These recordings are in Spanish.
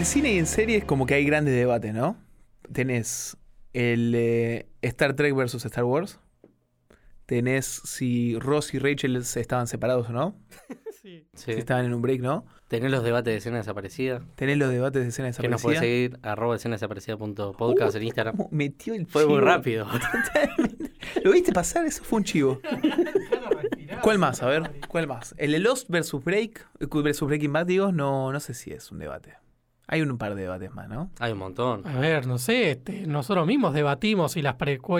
el cine y en series como que hay grandes debates, ¿no? Tenés el eh, Star Trek versus Star Wars. Tenés si Ross y Rachel se estaban separados o no. Sí. Si estaban en un break, ¿no? Tenés los debates de escena desaparecida. Tenés los debates de escena Que nos desaparecida. seguir arroba escena desaparecida.podcast en Instagram. ¿Cómo metió el Fue muy rápido. ¿Lo viste pasar? Eso fue un chivo. ¿Cuál más? A ver, ¿cuál más? El de Lost versus Break, versus Breaking Bad, digo, no, no sé si es un debate. Hay un par de debates más, ¿no? Hay un montón. A ver, no sé, este, nosotros mismos debatimos si las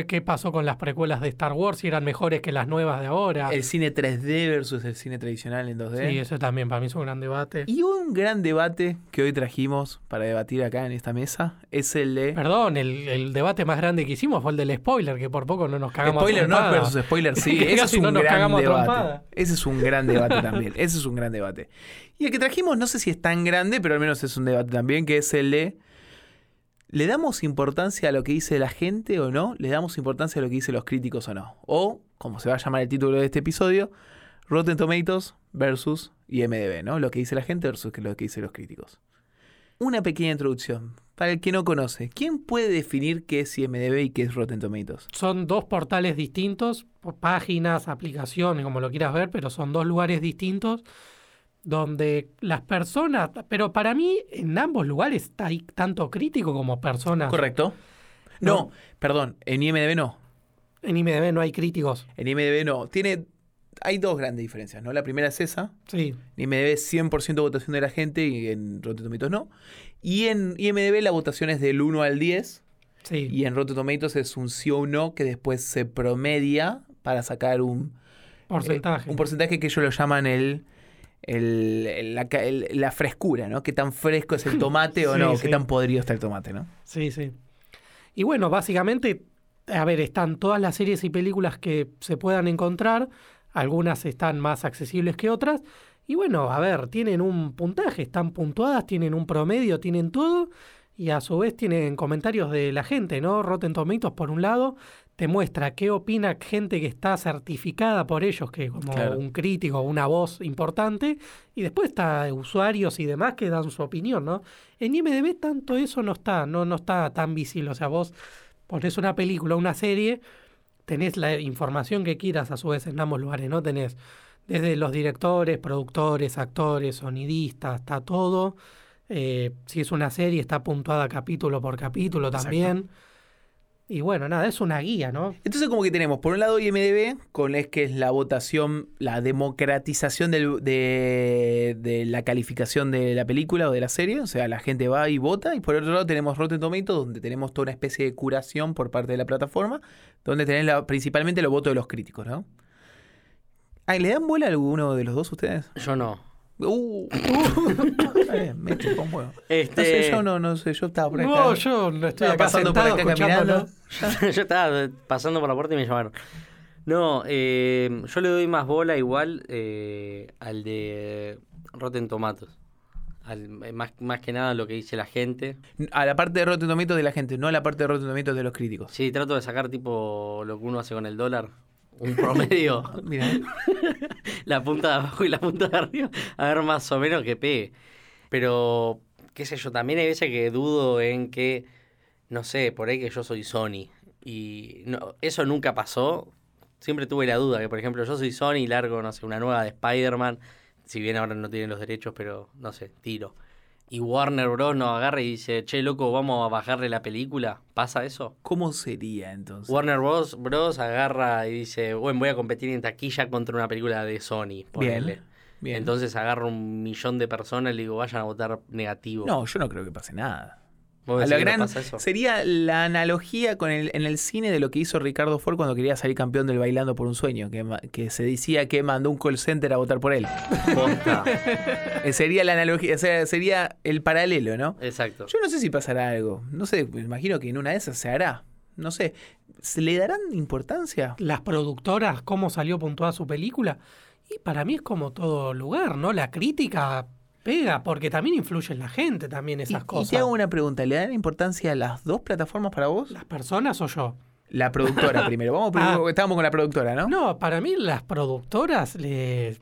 qué pasó con las precuelas de Star Wars, si eran mejores que las nuevas de ahora. El cine 3D versus el cine tradicional en 2D. Sí, eso también para mí es un gran debate. Y un gran debate que hoy trajimos para debatir acá en esta mesa es el de... Perdón, el, el debate más grande que hicimos fue el del spoiler, que por poco no nos cagamos Spoiler no versus spoiler sí. Ese es un no nos gran debate. trompada. Ese es un gran debate también. Ese es un gran debate. Y el que trajimos no sé si es tan grande, pero al menos es un debate también, que es el de... ¿Le damos importancia a lo que dice la gente o no? ¿Le damos importancia a lo que dicen los críticos o no? O, como se va a llamar el título de este episodio, Rotten Tomatoes versus IMDB, ¿no? Lo que dice la gente versus lo que dicen los críticos. Una pequeña introducción. Para el que no conoce, ¿quién puede definir qué es IMDB y qué es Rotten Tomatoes? Son dos portales distintos, páginas, aplicaciones, como lo quieras ver, pero son dos lugares distintos donde las personas, pero para mí en ambos lugares ahí tanto crítico como personas. ¿Correcto? No, perdón, en IMDB no. En IMDB no hay críticos. En IMDB no. Tiene, hay dos grandes diferencias, ¿no? La primera es esa. Sí, En IMDB es 100% votación de la gente y en Rotten Tomatoes no. Y en IMDB la votación es del 1 al 10 sí. y en Rotten Tomatoes es un sí o un no que después se promedia para sacar un porcentaje. eh, un porcentaje que ellos lo llaman el, el- el- la, el- la frescura, ¿no? Qué tan fresco es el tomate o Sí, no, sí. qué tan podrido está el tomate, ¿no? Sí, sí. Y bueno, básicamente, a ver, están todas las series y películas que se puedan encontrar. Algunas están más accesibles que otras. Y bueno, a ver, tienen un puntaje, están puntuadas, tienen un promedio, tienen todo. Y a su vez tienen comentarios de la gente, ¿no? Rotten Tomatoes, por un lado, te muestra qué opina gente que está certificada por ellos, que como Claro. un crítico, una voz importante. Y después está usuarios y demás que dan su opinión, ¿no? En IMDB tanto eso no está, no, no está tan visible. O sea, vos pones una película, una serie, tenés la información que quieras a su vez en ambos lugares, ¿no? Tenés desde los directores, productores, actores, sonidistas, está todo. Eh, si es una serie, está puntuada capítulo por capítulo Exacto. también. Y bueno, nada, es una guía, ¿no? Entonces como que tenemos por un lado IMDB, con es que es la votación, la democratización del- de, de la calificación de la película o de la serie, o sea, la gente va y vota, y por otro lado tenemos Rotten Tomatoes, donde tenemos toda una especie de curación por parte de la plataforma, donde tenés la- principalmente los votos de los críticos, ¿no? Ay, ¿Le dan bola a alguno de los dos ustedes? Yo no. Uh, bien, me chupó un huevo. No sé, Este, yo no, no sé, yo estaba por acá. No, yo no estoy acá pasando por sentado acá escuchándolo. caminando. yo estaba pasando por la puerta y me llamaron. No, eh, yo le doy más bola igual eh, al de Rotten Tomatoes. Al, eh, más, más que nada lo que dice la gente. A la parte de Rotten Tomatoes de la gente, no a la parte de Rotten Tomatoes de los críticos. Sí, trato de sacar tipo lo que uno hace con el dólar. Un promedio. Mira, la punta de abajo y la punta de arriba. A ver más o menos que pegue. Pero, qué sé yo, también hay veces que dudo en que, no sé, por ahí que yo soy Sony. Y no, eso nunca pasó. Siempre tuve la duda que, por ejemplo, yo soy Sony y largo, no sé, una nueva de Spider-Man. Si bien ahora no tienen los derechos, pero no sé, tiro. Y Warner Bros. nos agarra y dice, che, loco, vamos a bajarle la película. ¿Pasa eso? ¿cómo sería entonces? Warner Bros. Bros. agarra y dice, bueno, voy a competir en taquilla contra una película de Sony. Ponele. Bien. Entonces agarro un millón de personas y le digo, vayan a votar negativo. no, yo no creo que pase nada. ¿Vos A no gran- sería la analogía con el, en el cine de lo que hizo Ricardo Ford cuando quería salir campeón del Bailando por un Sueño, que, que se decía que mandó un call center a votar por él. Posta. Eh, sería la analogía, o sea, sería el paralelo, ¿no? Exacto. Yo no sé si pasará algo. No sé, me imagino que en una de esas se hará. No sé. ¿Se le darán importancia? las productoras, cómo salió puntuada su película. Y para mí es como todo lugar, ¿no? La crítica pega, porque también influye en la gente también Y, esas y cosas. te hago una pregunta. ¿Le dan importancia a las dos plataformas para vos? ¿Las personas o yo? La productora primero. Vamos primero, Ah. estábamos con la productora, ¿no? No, para mí las productoras le...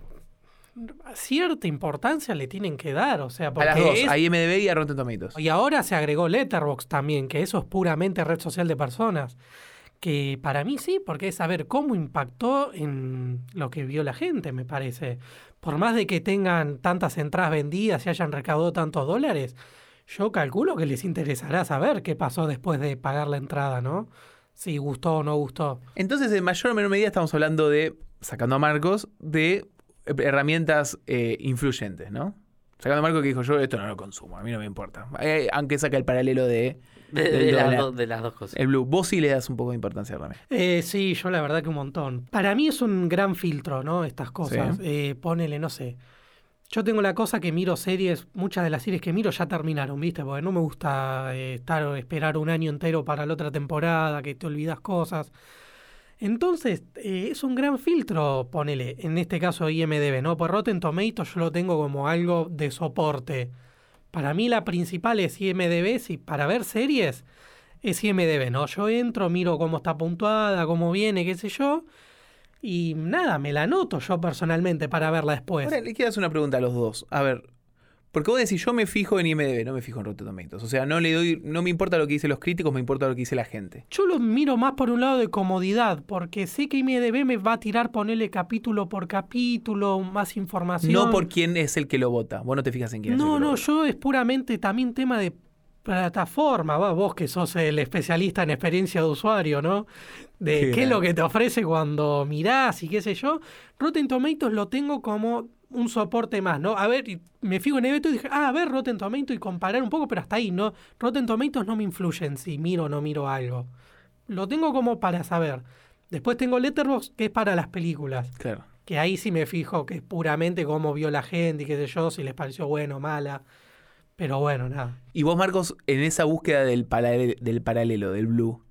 cierta importancia le tienen que dar, o sea, A porque las dos, es- a IMDB y a Rotten Tomatoes. y ahora se agregó Letterboxd también, que eso es puramente red social de personas. Que para mí sí, porque es saber cómo impactó en lo que vio la gente, me parece. Por más de que tengan tantas entradas vendidas y hayan recaudado tantos dólares, yo calculo que les interesará saber qué pasó después de pagar la entrada, ¿no? Si gustó o no gustó. Entonces, en mayor o menor medida estamos hablando de, sacando a Marcos, de herramientas eh, influyentes, ¿no? Sacando a Marcos que dijo, yo esto no lo consumo, a mí no me importa. Eh, aunque saca el paralelo de De, las, dólar. do- de las dos cosas. el Blue. Vos sí le das un poco de importancia también. Eh, sí, yo la verdad que un montón. Para mí es un gran filtro, ¿no? Estas cosas. Sí. Eh, ponele, no sé. Yo tengo la cosa que miro series, muchas de las series que miro ya terminaron, ¿viste? Porque no me gusta eh, estar esperar un año entero para la otra temporada, que te olvidas cosas. Entonces, eh, es un gran filtro, ponele, en este caso IMDB, ¿no? Pues Rotten Tomatoes yo lo tengo como algo de soporte. Para mí la principal es IMDB, si para ver series es IMDB, ¿no? Yo entro, miro cómo está puntuada, cómo viene, qué sé yo, y nada, me la anoto yo personalmente para verla después. Ahora, le hacer una pregunta a los dos. A ver, porque vos decís, yo me fijo en IMDB, no me fijo en Rotten Tomatoes. O sea, no le doy, no me importa lo que dicen los críticos, me importa lo que dice la gente. Yo lo miro más por un lado de comodidad, porque sé que IMDB me va a tirar ponerle capítulo por capítulo, más información. No por quién es el que lo vota. Vos no te fijas en quién es el No, que no, yo es puramente también tema de plataforma, vos que sos el especialista en experiencia de usuario, ¿no? De Qué qué es lo que te ofrece cuando mirás y qué sé yo. Rotten Tomatoes lo tengo como un soporte más, ¿no? A ver, y me fijo en esto y dije, ah, a ver Rotten Tomatoes y comparar un poco, pero hasta ahí, ¿no? Rotten Tomatoes no me influyen si miro o no miro algo. Lo tengo como para saber. Después tengo Letterboxd, que es para las películas. Claro. Que ahí sí me fijo que es puramente cómo vio la gente y qué sé yo, si les pareció bueno o mala. Pero bueno, nada. Y vos, Marcos, en esa búsqueda del, paralelo, del paralelo, del blue,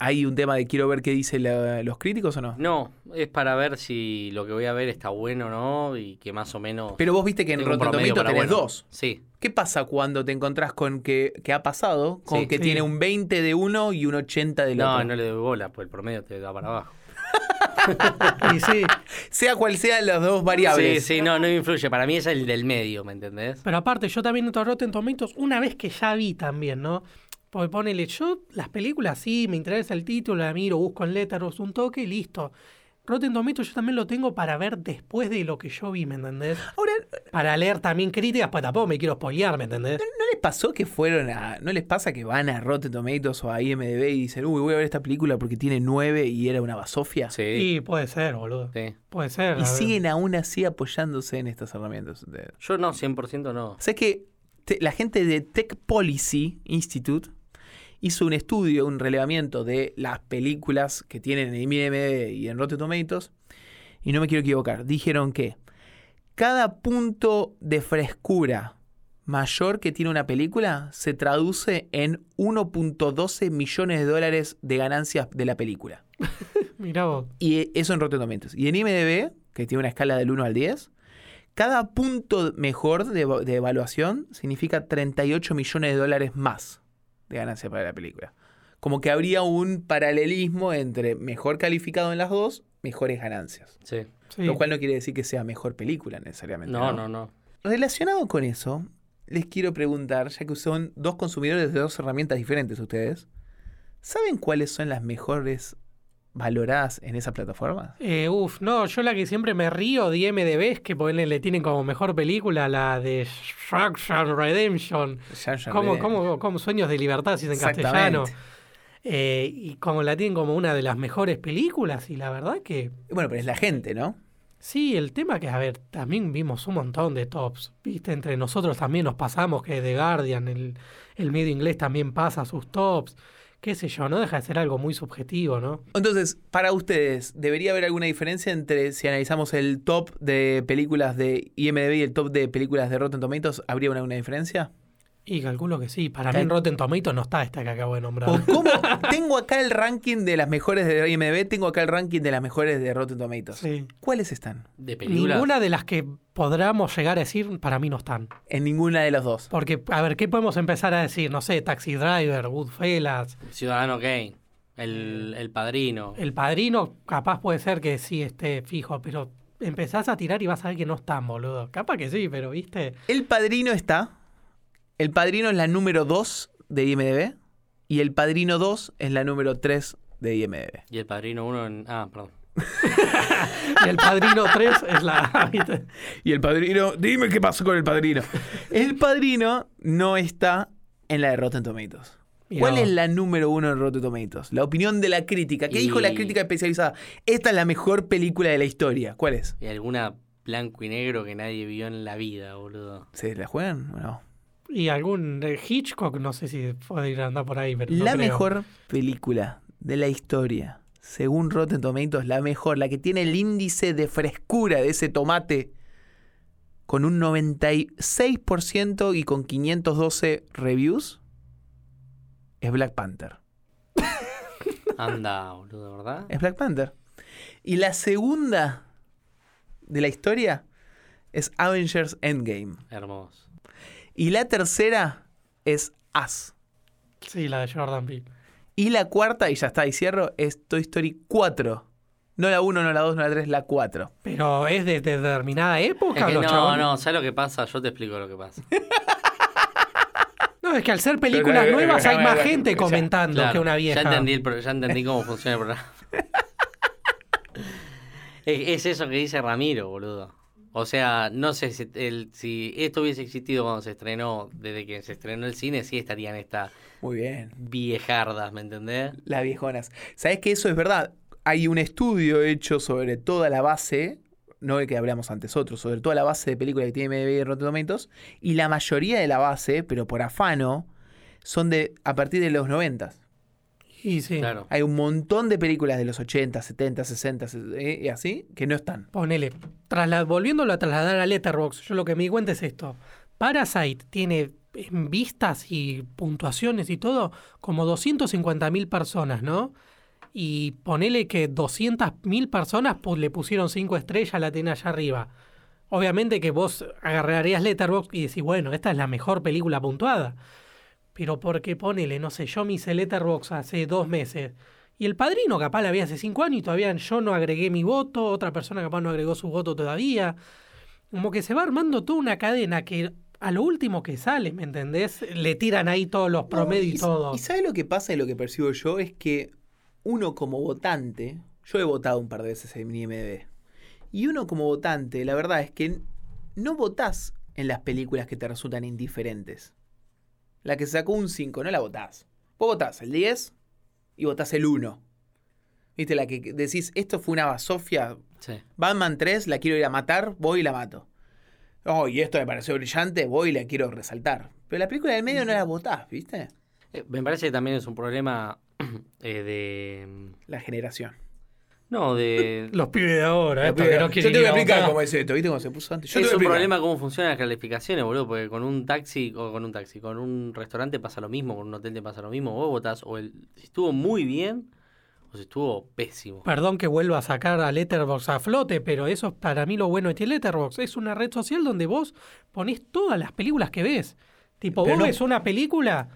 ¿hay un tema de quiero ver qué dicen la- los críticos o no? No, es para ver si lo que voy a ver está bueno o no y que más o menos. Pero vos viste que en Rotten promedio Tomatoes para tenés bueno. dos. Sí, ¿Qué pasa cuando te encontrás con que, que ha pasado? Con Sí. que Sí. tiene un 20 de uno y un 80 del no, otro. no le doy bola, pues el promedio te da para abajo. Y sí, Sea cual sean las dos variables. Sí, sí, no, no me influye. Para mí es el del medio, ¿me entendés? pero aparte yo también a Rotten Tomatoes una vez que ya vi también, ¿no? Porque ponele, yo las películas sí, me interesa el título, la miro, busco en Letterboxd un toque y listo. Rotten Tomatoes yo también lo tengo para ver después de lo que yo vi, ¿me entendés? Ahora, Para leer también críticas, pues tampoco me quiero spoilear, ¿me entendés? ¿no les pasó que fueron a. ¿No les pasa que van a Rotten Tomatoes o a IMDb y dicen, uy, voy a ver esta película porque tiene 9 y era una basofia? Sí. Y puede ser, boludo. sí. Puede ser. Y siguen aún así apoyándose en estas herramientas. De- Yo no, 100% no. O sea, es que te- la gente de Tech Policy Institute hizo un estudio, un relevamiento de las películas que tienen en IMDb y en Rotten Tomatoes. Y no me quiero equivocar. Dijeron que cada punto de frescura mayor que tiene una película se traduce en 1.12 millones de dólares de ganancias de la película. Mirá vos. Y eso en Rotten Tomatoes. Y en IMDb, que tiene una escala del 1 al 10, cada punto mejor de, de evaluación significa 38 millones de dólares más de ganancia para la película. Como que habría un paralelismo entre mejor calificado en las dos, mejores ganancias. Sí. Sí. Lo cual no quiere decir que sea mejor película necesariamente. No, no, no. Relacionado con eso, les quiero preguntar, ya que son dos consumidores de dos herramientas diferentes ustedes, ¿saben cuáles son las mejores valoradas en esa plataforma? Eh, uf, no, yo la que siempre me río de IMDB es que le tienen como mejor película la de Shawshank Redemption. Como, como, como Sueños de Libertad, si es en castellano. Eh, y como la tienen como una de las mejores películas, y la verdad que Bueno, pero es la gente, ¿no? sí, el tema que, a ver, también vimos un montón de tops. Viste, entre nosotros también nos pasamos que The Guardian, el, el medio inglés también pasa sus tops. Qué sé yo, no deja de ser algo muy subjetivo, ¿no? Entonces, para ustedes, ¿debería haber alguna diferencia entre si analizamos el top de películas de IMDb y el top de películas de Rotten Tomatoes? ¿Habría una, alguna diferencia? Y calculo que sí. Para mí en Rotten Tomatoes no está esta que acabo de nombrar. ¿O cómo? tengo acá el ranking de las mejores de IMDb, tengo acá el ranking de las mejores de Rotten Tomatoes. Sí. ¿Cuáles están? De películas. Ninguna de las que podamos llegar a decir, para mí no están. En ninguna de las dos. Porque, a ver, ¿qué podemos empezar a decir? No sé, Taxi Driver, Goodfellas, Ciudadano Kane. El, el padrino. El Padrino, capaz puede ser que sí esté fijo, pero empezás a tirar y vas a ver que no están, boludo. Capaz que sí, pero viste. El Padrino está. El Padrino es la número 2 de IMDb. Y El Padrino 2 es la número 3 de IMDb. Y el padrino uno en. Ah, perdón. Y el padrino 3 es la. Y el Padrino, dime qué pasó con el Padrino. El Padrino no está en la de Rotten Tomatoes. Mirá ¿Cuál es la número uno de Rotten Tomatoes? La opinión de la crítica. ¿Qué dijo la crítica especializada? Esta es la mejor película de la historia. ¿Cuál es? Y alguna blanco y negro que nadie vio en la vida, boludo. ¿Se la juegan o no? Y algún eh, Hitchcock, no sé si puede ir a andar por ahí, pero. la mejor película de la historia, según Rotten Tomatoes, la mejor, la que tiene el índice de frescura de ese tomate con un 96% y con 512 reviews, es Black Panther. Anda, boludo, ¿verdad? Es Black Panther. Y la segunda de la historia es Avengers Endgame. Hermoso. Y la tercera es Us. Sí, la de Jordan Peele. Y la cuarta, y ya está, y cierro, es Toy Story 4. No la 1, no la 2, no la 3, la 4. Pero es de determinada época, Es que los no, chabones? no, ¿sabes lo que pasa? Yo te explico lo que pasa. No, es que al ser películas Pero, nuevas hay más gente comentando Claro, que una vieja. Ya entendí, el ya entendí cómo funciona el programa. es, es eso que dice Ramiro, boludo. O sea, no sé si, el- si esto hubiese existido cuando se estrenó, desde que se estrenó el cine, sí estarían estas Muy bien. viejardas, ¿me entendés? Las viejonas. ¿Sabes que eso es verdad? Hay un estudio hecho sobre toda la base, no el que hablamos antes otros, sobre toda la base de películas que tiene MDB y Rotten Tomatoes, y la mayoría de la base, pero por afano, son de a partir de los 90. Y sí, Claro. Hay un montón de películas de los 80, 70, 60 eh, y así que no están. ponele. Trasla- volviéndolo a trasladar a Letterboxd, yo lo que me di cuenta es esto. Parasite tiene en vistas y puntuaciones y todo como 250.000 personas, ¿no? Y ponele que 200.000 personas pues, le pusieron 5 estrellas, la tiene allá arriba. Obviamente que vos agarrarías Letterboxd y decís, bueno, esta es la mejor película puntuada. Pero porque ponele, no sé, yo me hice Letterboxd hace dos meses. Y el padrino capaz la vi hace cinco años y todavía yo no agregué mi voto, otra persona capaz no agregó su voto todavía. Como que se va armando toda una cadena que a lo último que sale, ¿me entendés? Le tiran ahí todos los promedios y, todo. ¿Y sabes lo que pasa y lo que percibo yo? Es que uno como votante, yo he votado un par de veces en IMDb, y uno como votante, la verdad es que no votás en las películas que te resultan indiferentes. La que sacó un 5, no la votás. Vos votás el 10 y votás el 1. ¿Viste? La que decís, esto fue una basofia. Sí. Batman 3, la quiero ir a matar, voy y la mato. Oh, y esto me pareció brillante, voy y la quiero resaltar. Pero la película del medio no la votás, ¿viste? Eh, Me parece que también es un problema eh, de... La generación. No, de... Los pibes de ahora, Yo esto te que no voy quieren a ir a explicar cómo es esto, ¿viste cómo se puso antes? Yo te es voy a un explicar. problema cómo funcionan las calificaciones, boludo, porque con un taxi, o con un taxi, con un restaurante pasa lo mismo, con un hotel te pasa lo mismo, vos votás o el, si estuvo muy bien o si estuvo pésimo. Perdón que vuelva a sacar a Letterboxd a flote, pero eso es para mí lo bueno de Letterboxd. Es una red social donde vos ponés todas las películas que ves. Tipo, Pero vos no- ves una película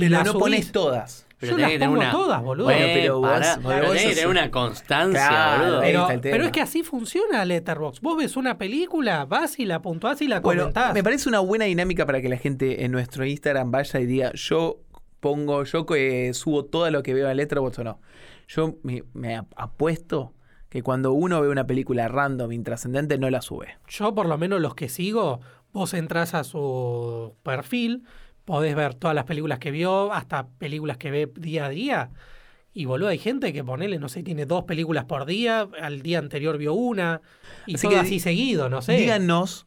Pero la no subís. pones todas. Yo las que tener pongo todas, boludo. Bueno, pero vos- pará, vos- pero vos tenés que sos- tener una constancia, Claro, boludo. Pero, es que así funciona Letterboxd. Vos ves una película, vas y la puntuás y la Bueno, comentás. me parece una buena dinámica para que la gente en nuestro Instagram vaya y diga, yo pongo, yo eh, subo todo lo que veo en Letterboxd o no. Yo me, me ap- apuesto que cuando uno ve una película random, intrascendente, no la sube. Yo, por lo menos, los que sigo, vos entras a su perfil, podés ver todas las películas que vio, hasta películas que ve día a día. Y boludo, hay gente que ponele, no sé, tiene dos películas por día, al día anterior vio una, y Así todo que así seguido, no sé. Díganos,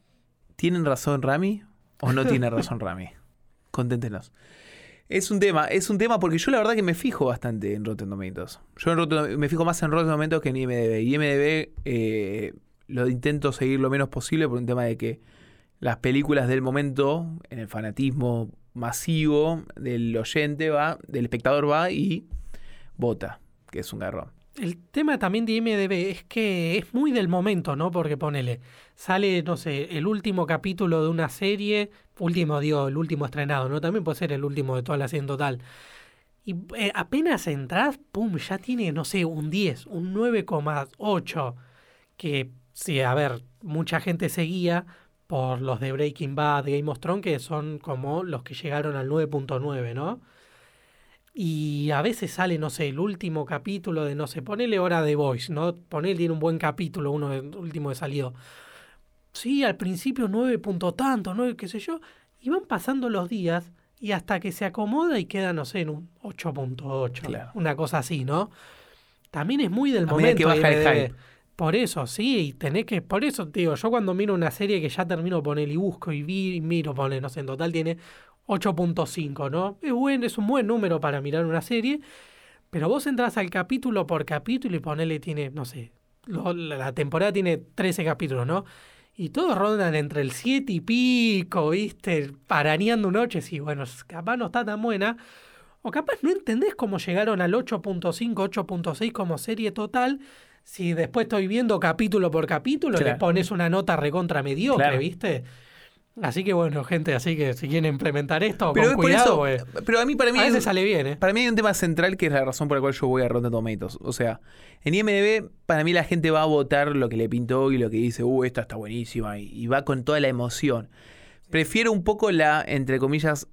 ¿tienen razón Rami o no tiene razón Rami? Conténtenos. Es un tema, es un tema porque yo la verdad que me fijo bastante en Rotten Tomatoes. Yo en Rotten- me fijo más en Rotten Tomatoes que en IMDb. Y IMDb eh, lo intento seguir lo menos posible por un tema de que las películas del momento, en el fanatismo masivo del oyente va, del espectador va y vota, que es un garrón. El tema también de IMDB es que es muy del momento, ¿no? Porque ponele, sale, no sé, el último capítulo de una serie, último, digo, el último estrenado, ¿no? También puede ser el último de toda la serie en total. Y eh, apenas entras, pum, ya tiene, no sé, un 10, un 9,8, que sí, a ver, mucha gente seguía por los de Breaking Bad, de Game of Thrones, que son como los que llegaron al 9.9, ¿no? Y a veces sale, no sé, el último capítulo de, no sé, ponele hora de Voice, ¿no? Ponele, tiene un buen capítulo, uno del último que salió. Sí, al principio 9 punto tanto, 9 qué sé yo. Y van pasando los días y hasta que se acomoda y queda, no sé, en un 8.8. Claro. Una cosa así, ¿no? También es muy del A momento. que baja el hype. Por eso, sí, y tenés que, por eso digo, yo cuando miro una serie que ya termino poner y busco y vi y miro, poner, no sé, en total tiene 8.5, ¿no? Es buen, es un buen número para mirar una serie, pero vos entras al capítulo por capítulo y ponele, tiene, no sé, la temporada tiene 13 capítulos, ¿no? Y todos rondan entre el 7 y pico, ¿viste? Paraneando noches y bueno, capaz no está tan buena. O capaz no entendés cómo llegaron al 8.5, 8.6 como serie total. Si después estoy viendo capítulo por capítulo, le Claro. pones una nota recontra mediocre, Claro. ¿viste? Así que bueno, gente, así que si quieren implementar esto, Pero con por cuidado, eso. pues, Pero a mí, para mí, a veces sale bien, ¿eh? para mí hay un tema central que es la razón por la cual yo voy a Rotten Tomatoes. O sea, en IMDb, para mí la gente va a votar lo que le pintó y lo que dice, uh, esta está buenísima, y, y va con toda la emoción. Prefiero un poco la, entre comillas,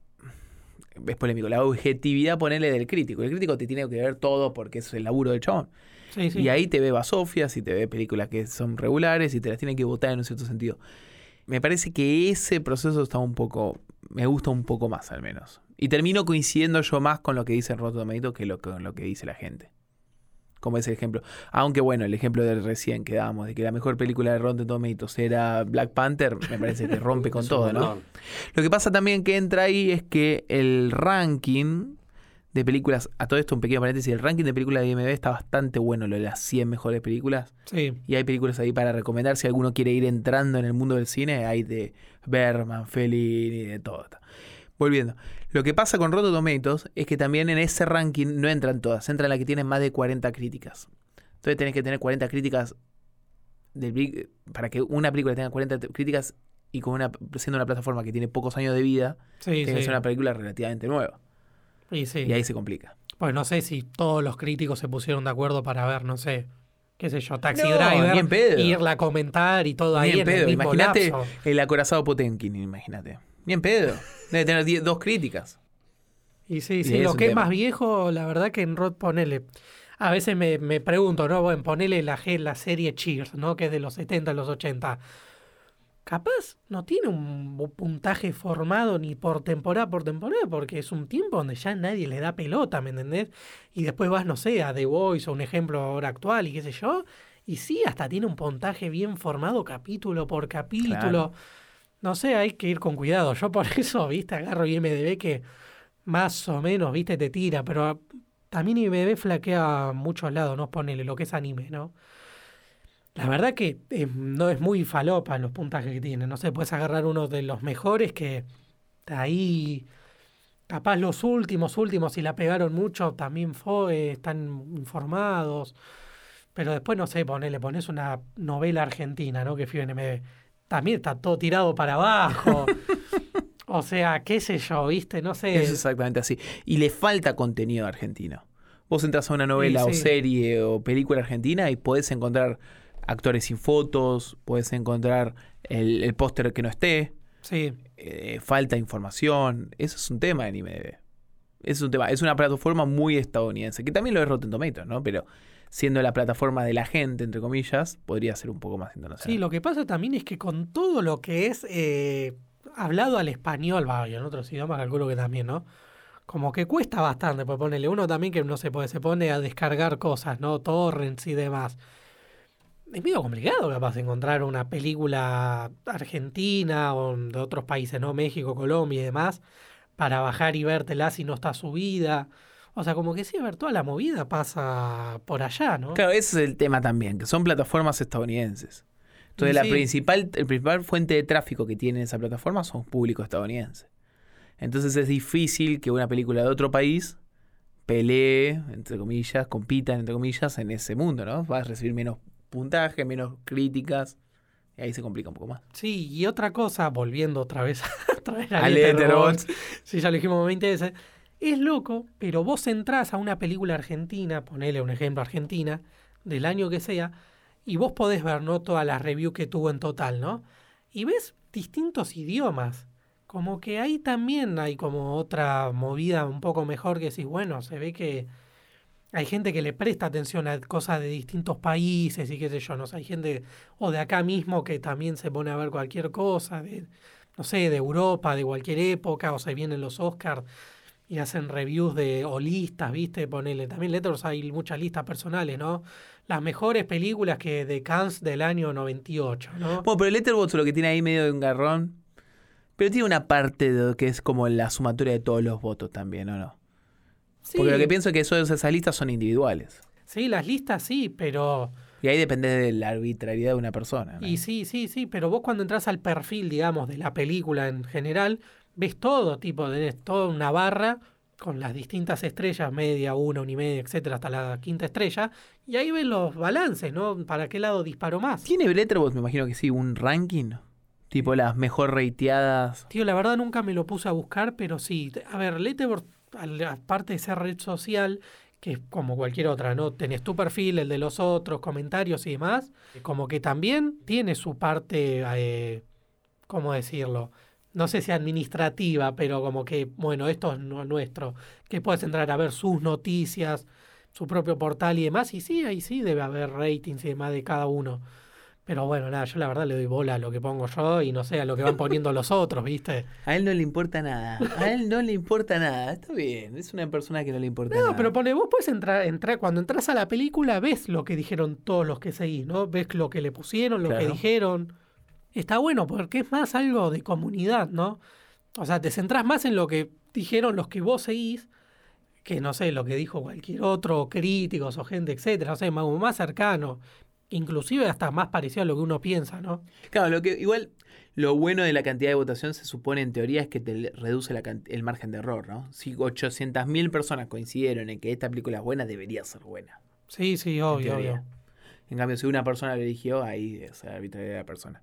es polémico, la objetividad ponerle del crítico. El crítico te tiene que ver todo porque es el laburo del chabón. Sí, sí. Y ahí te ve basofias y te ve películas que son regulares y te las tiene que votar en un cierto sentido. Me parece que ese proceso está un poco. Me gusta un poco más, al menos. Y termino coincidiendo yo más con lo que dice Rotten Tomatoes que lo, con lo que dice la gente. Como es el ejemplo. Aunque bueno, el ejemplo del recién que dábamos, de que la mejor película de Rotten Tomatoes era Black Panther, me parece que rompe con todo, ¿no? Lo que pasa también que entra ahí es que el ranking de películas, a todo esto un pequeño paréntesis, el ranking de películas de IMDb está bastante bueno, lo de las 100 mejores películas. Sí. Y hay películas ahí para recomendar si alguno quiere ir entrando en el mundo del cine, hay de Berman, Fellini, de todo. Volviendo. Lo que pasa con Rotten Tomatoes es que también en ese ranking no entran todas, entran las que tienen más de 40 críticas. Entonces tenés que tener 40 críticas del Big- para que una película tenga 40 t- críticas y con una siendo una plataforma que tiene pocos años de vida, Sí, tiene que sí. ser una película relativamente nueva. Y sí. Y ahí se complica. Pues no sé si todos los críticos se pusieron de acuerdo para ver, no sé, qué sé yo, Taxi No, Driver, pedo. irla a comentar y todo ahí Ni en pedo. Imagínate el acorazado Potenkin, imagínate. Ni en pedo. Debe tener die- dos críticas. Y sí, Y sí, lo que es más viejo, la verdad que en Rod ponele. A veces me, me pregunto, ¿no? Bueno, ponele la, G- la serie Cheers, ¿no? Que es de los 70 a los 80. Capaz no tiene un puntaje formado ni por temporada por temporada, porque es un tiempo donde ya nadie le da pelota, ¿me entendés? Y después vas, no sé, a The Voice o un ejemplo ahora actual y qué sé yo. Y sí, hasta tiene un puntaje bien formado capítulo por capítulo. Claro. No sé, hay que ir con cuidado. Yo por eso, viste, agarro IMDB que más o menos, viste, te tira, pero también IMDB flaquea a muchos lados, ¿no? Ponele lo que es anime, ¿no? La verdad que eh, no es muy falopa los puntajes que tiene. No sé, puedes agarrar uno de los mejores que ahí, capaz los últimos, últimos, si la pegaron mucho, también fue, están informados. Pero después, no sé, ponele, pones una novela argentina, ¿no? Que IMDb. También está todo tirado para abajo. o sea, qué sé yo, ¿viste? No sé. Es exactamente así. Y le falta contenido argentino. Vos entras a una novela Sí, o serie o película argentina y podés encontrar actores sin fotos, podés encontrar el, el póster que no esté, Sí, eh, falta información. Eso es un tema en IMDb. Es un tema, es una plataforma muy estadounidense, que también lo es Rotten Tomatoes, ¿no? Pero siendo la plataforma de la gente, entre comillas, podría ser un poco más internacional. Sí, lo que pasa también es que con todo lo que es eh, hablado al español, va, y en otros idiomas calculo que también, ¿no? Como que cuesta bastante, pues ponerle uno también que no se puede, se pone a descargar cosas, ¿no? Torrents y demás. Es medio complicado capaz encontrar una película argentina o de otros países, ¿no? México, Colombia y demás, para bajar y vértela si no está subida. O sea, como que sí, a ver, toda la movida pasa por allá, ¿no? Claro, ese es el tema también, que son plataformas estadounidenses. Entonces, la principal, el principal fuente de tráfico que tiene esa plataforma son público estadounidense. Entonces es difícil que una película de otro país pelee, entre comillas, compita, entre comillas, en ese mundo, ¿no? Va a recibir menos puntaje, menos críticas, y ahí se complica un poco más. Sí, y otra cosa, volviendo otra vez, otra vez a A Letterboxd, sí, ya lo dijimos 20 veces, es loco, pero vos entrás a una película argentina, ponele un ejemplo argentina, del año que sea, y vos podés ver, ¿no? Todas las reviews que tuvo en total, ¿no? Y ves distintos idiomas. Como que ahí también hay como otra movida un poco mejor que decís, bueno, se ve que hay gente que le presta atención a cosas de distintos países y qué sé yo, no sé, hay gente o de acá mismo que también se pone a ver cualquier cosa, de, no sé, de Europa, de cualquier época, o se vienen los Oscars y hacen reviews de o listas, ¿viste? Ponele, también Letters hay muchas listas personales, ¿no? Las mejores películas que de Cannes del año 98, ¿no? Bueno, pero Letterboxd lo que tiene ahí medio de un garrón. Pero tiene una parte de, que es como la sumatoria de todos los votos también, ¿o no? Sí, Porque lo que pienso es que eso- esas listas son individuales. sí, las listas sí, pero... Y ahí depende de la arbitrariedad de una persona. ¿no? Y sí, sí, sí, pero vos cuando entras al perfil, digamos, de la película en general, ves todo, tipo, tenés toda una barra con las distintas estrellas, media, una, una y media, etcétera, hasta la quinta estrella, y ahí ves los balances, ¿no? ¿Para qué lado disparó más? ¿Tiene Letterboxd, me imagino que sí, un ranking? Tipo las mejor rateadas. Tío, la verdad nunca me lo puse a buscar, pero sí. A ver, Letterboxd, aparte de ser red social, que es como cualquier otra, ¿no? Tenés tu perfil, el de los otros, comentarios y demás. Como que también tiene su parte, eh, ¿cómo decirlo? No sé si administrativa, pero como que, bueno, esto es nuestro. Que puedes entrar a ver sus noticias, su propio portal y demás. Y sí, ahí sí debe haber ratings y demás de cada uno. Pero bueno, nada, yo la verdad le doy bola a lo que pongo yo y no sé a lo que van poniendo los otros, ¿viste? A él no le importa nada. A él no le importa nada. Está bien. Es una persona que no le importa nada. No, pero pone, vos puedes entrar, entrar, cuando entras a la película, ves lo que dijeron todos los que seguís, ¿no? Ves lo que le pusieron, lo que dijeron. Está bueno porque es más algo de comunidad, ¿no? O sea, te centrás más en lo que dijeron los que vos seguís, que no sé, lo que dijo cualquier otro, críticos o gente, etcétera, no sé, más, más cercano. Inclusive hasta más parecido a lo que uno piensa, ¿no? Claro, lo que igual lo bueno de la cantidad de votación se supone en teoría es que te reduce la el margen de error, ¿no? Si 800.000 personas coincidieron en que esta película es buena, debería ser buena. Sí, sí, en obvio, teoría. obvio. En cambio, si una persona lo eligió, ahí es la arbitrariedad de la persona.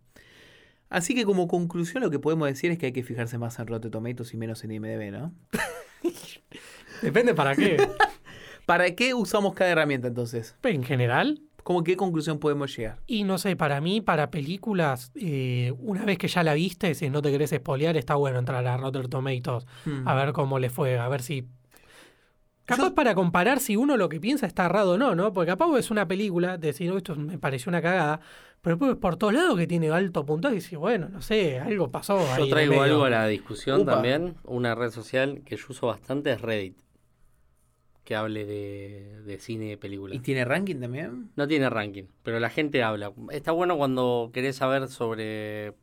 Así que como conclusión lo que podemos decir es que hay que fijarse más en Rotten Tomatoes y menos en IMDb, ¿no? Depende para qué. ¿Para qué usamos cada herramienta entonces? en general, ¿Cómo qué conclusión podemos llegar? Y no sé, para mí, para películas, eh, una vez que ya la viste, si no te querés espolear, está bueno entrar a Rotten Tomatoes Hmm. a ver cómo le fue, a ver si... Capaz Yo- para comparar si uno lo que piensa está errado o no, ¿no? Porque capaz ves una película, decís, no, esto me pareció una cagada, pero después ves por todos lados que tiene alto puntaje y decís, bueno, no sé, algo pasó. Yo traigo algo a la discusión Upa. también. Una red social que yo uso bastante es Reddit. Que hable de, de cine y películas. ¿Y tiene ranking también? No tiene ranking, pero la gente habla. Está bueno cuando querés saber sobre.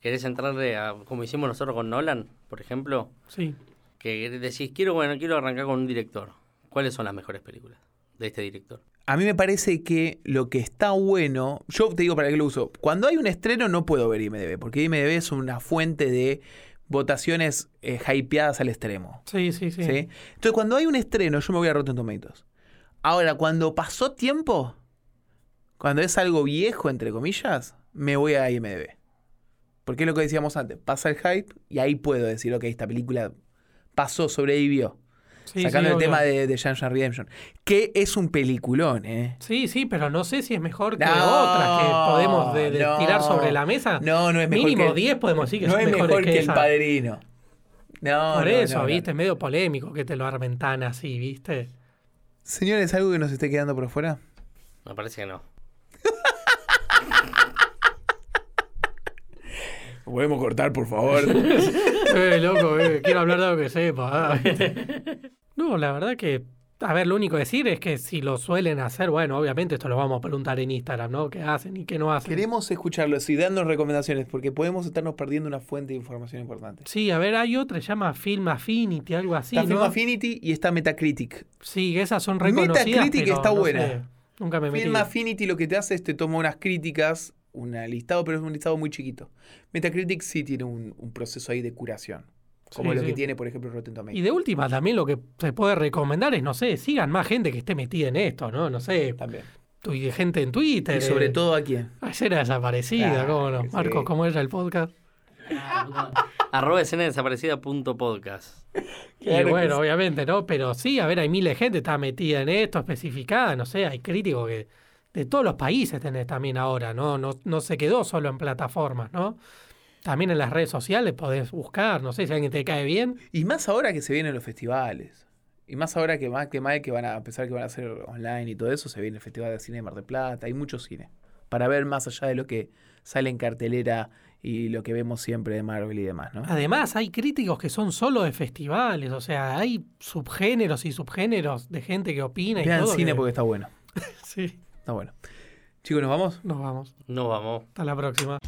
Querés entrarle a. Como hicimos nosotros con Nolan, por ejemplo. Sí. Que decís, quiero, bueno, quiero arrancar con un director. ¿Cuáles son las mejores películas de este director? A mí me parece que lo que está bueno, yo te digo para qué lo uso. Cuando hay un estreno no puedo ver IMDb, porque IMDb es una fuente de votaciones eh, hypeadas al extremo. Sí, sí, sí. ¿sí? Entonces cuando hay un estreno yo me voy a Rotten Tomatoes. Ahora, cuando pasó tiempo, cuando es algo viejo, entre comillas, me voy a IMDb. Porque es lo que decíamos antes, pasa el hype y ahí puedo decir, ok, esta película pasó, sobrevivió. Sí, Sacando sí, el obvio. tema de, de Shawshank Redemption. Que es un peliculón, ¿eh? Sí, sí, pero no sé si es mejor que No, otras que podemos de- de no. tirar sobre la mesa. No, no es mejor Mínimo que... 10 podemos decir que no son es mejores mejor que, el esa. padrino. No, Por no, eso, no, no. viste, es medio polémico que te lo armen tan así, viste. Señores, ¿algo que nos esté quedando por fuera? Me parece que no. Podemos cortar, por favor. eh, loco, eh, quiero hablar de algo que sepa. ah, ¿viste? No, la verdad que, a ver, lo único que decir es que si lo suelen hacer, bueno, obviamente esto lo vamos a preguntar en Instagram, ¿no? ¿Qué hacen y qué no hacen? Queremos escucharlos y darnos recomendaciones porque podemos estarnos perdiendo una fuente de información importante. Sí, a ver, hay otra, se llama Film Affinity, algo así, está Film ¿no? Affinity y está Metacritic. Sí, esas son reconocidas, Metacritic pero está no buena. sé, nunca me metí. Film Affinity lo que te hace es te toma unas críticas, un listado, pero es un listado muy chiquito. Metacritic sí tiene un, un proceso ahí de curación. Como Sí, lo sí. que tiene, por ejemplo, Rotten Tomatoes. Y de última también lo que se puede recomendar es, no sé, sigan más gente que esté metida en esto, ¿no? No sé, También. tu- gente en Twitter. Y sobre eh, todo a quién. Ayer era desaparecida, Claro ¿cómo no? sí. Marcos, ¿cómo era el podcast? Arroba escena desaparecida punto podcast. Y Claro bueno, sí. obviamente, ¿no? Pero sí, a ver, hay miles de gente que está metida en esto, especificada, no sé, hay críticos que, de todos los países tenés también ahora, ¿no? No, no se quedó solo en plataformas, ¿no? También en las redes sociales podés buscar, no sé si alguien te cae bien. Y más ahora que se vienen los festivales. Y más ahora que más que más que van a, a pesar que van a ser online y todo eso, se viene el Festival de Cine de Mar del Plata, hay mucho cine. Para ver más allá de lo que sale en cartelera y lo que vemos siempre de Marvel y demás, ¿no? Además, hay críticos que son solo de festivales, o sea, hay subgéneros y subgéneros de gente que opina y Vean todo. cine que- porque está bueno. Sí, Está bueno. Chicos, ¿nos vamos? nos vamos. No vamos. Hasta la próxima.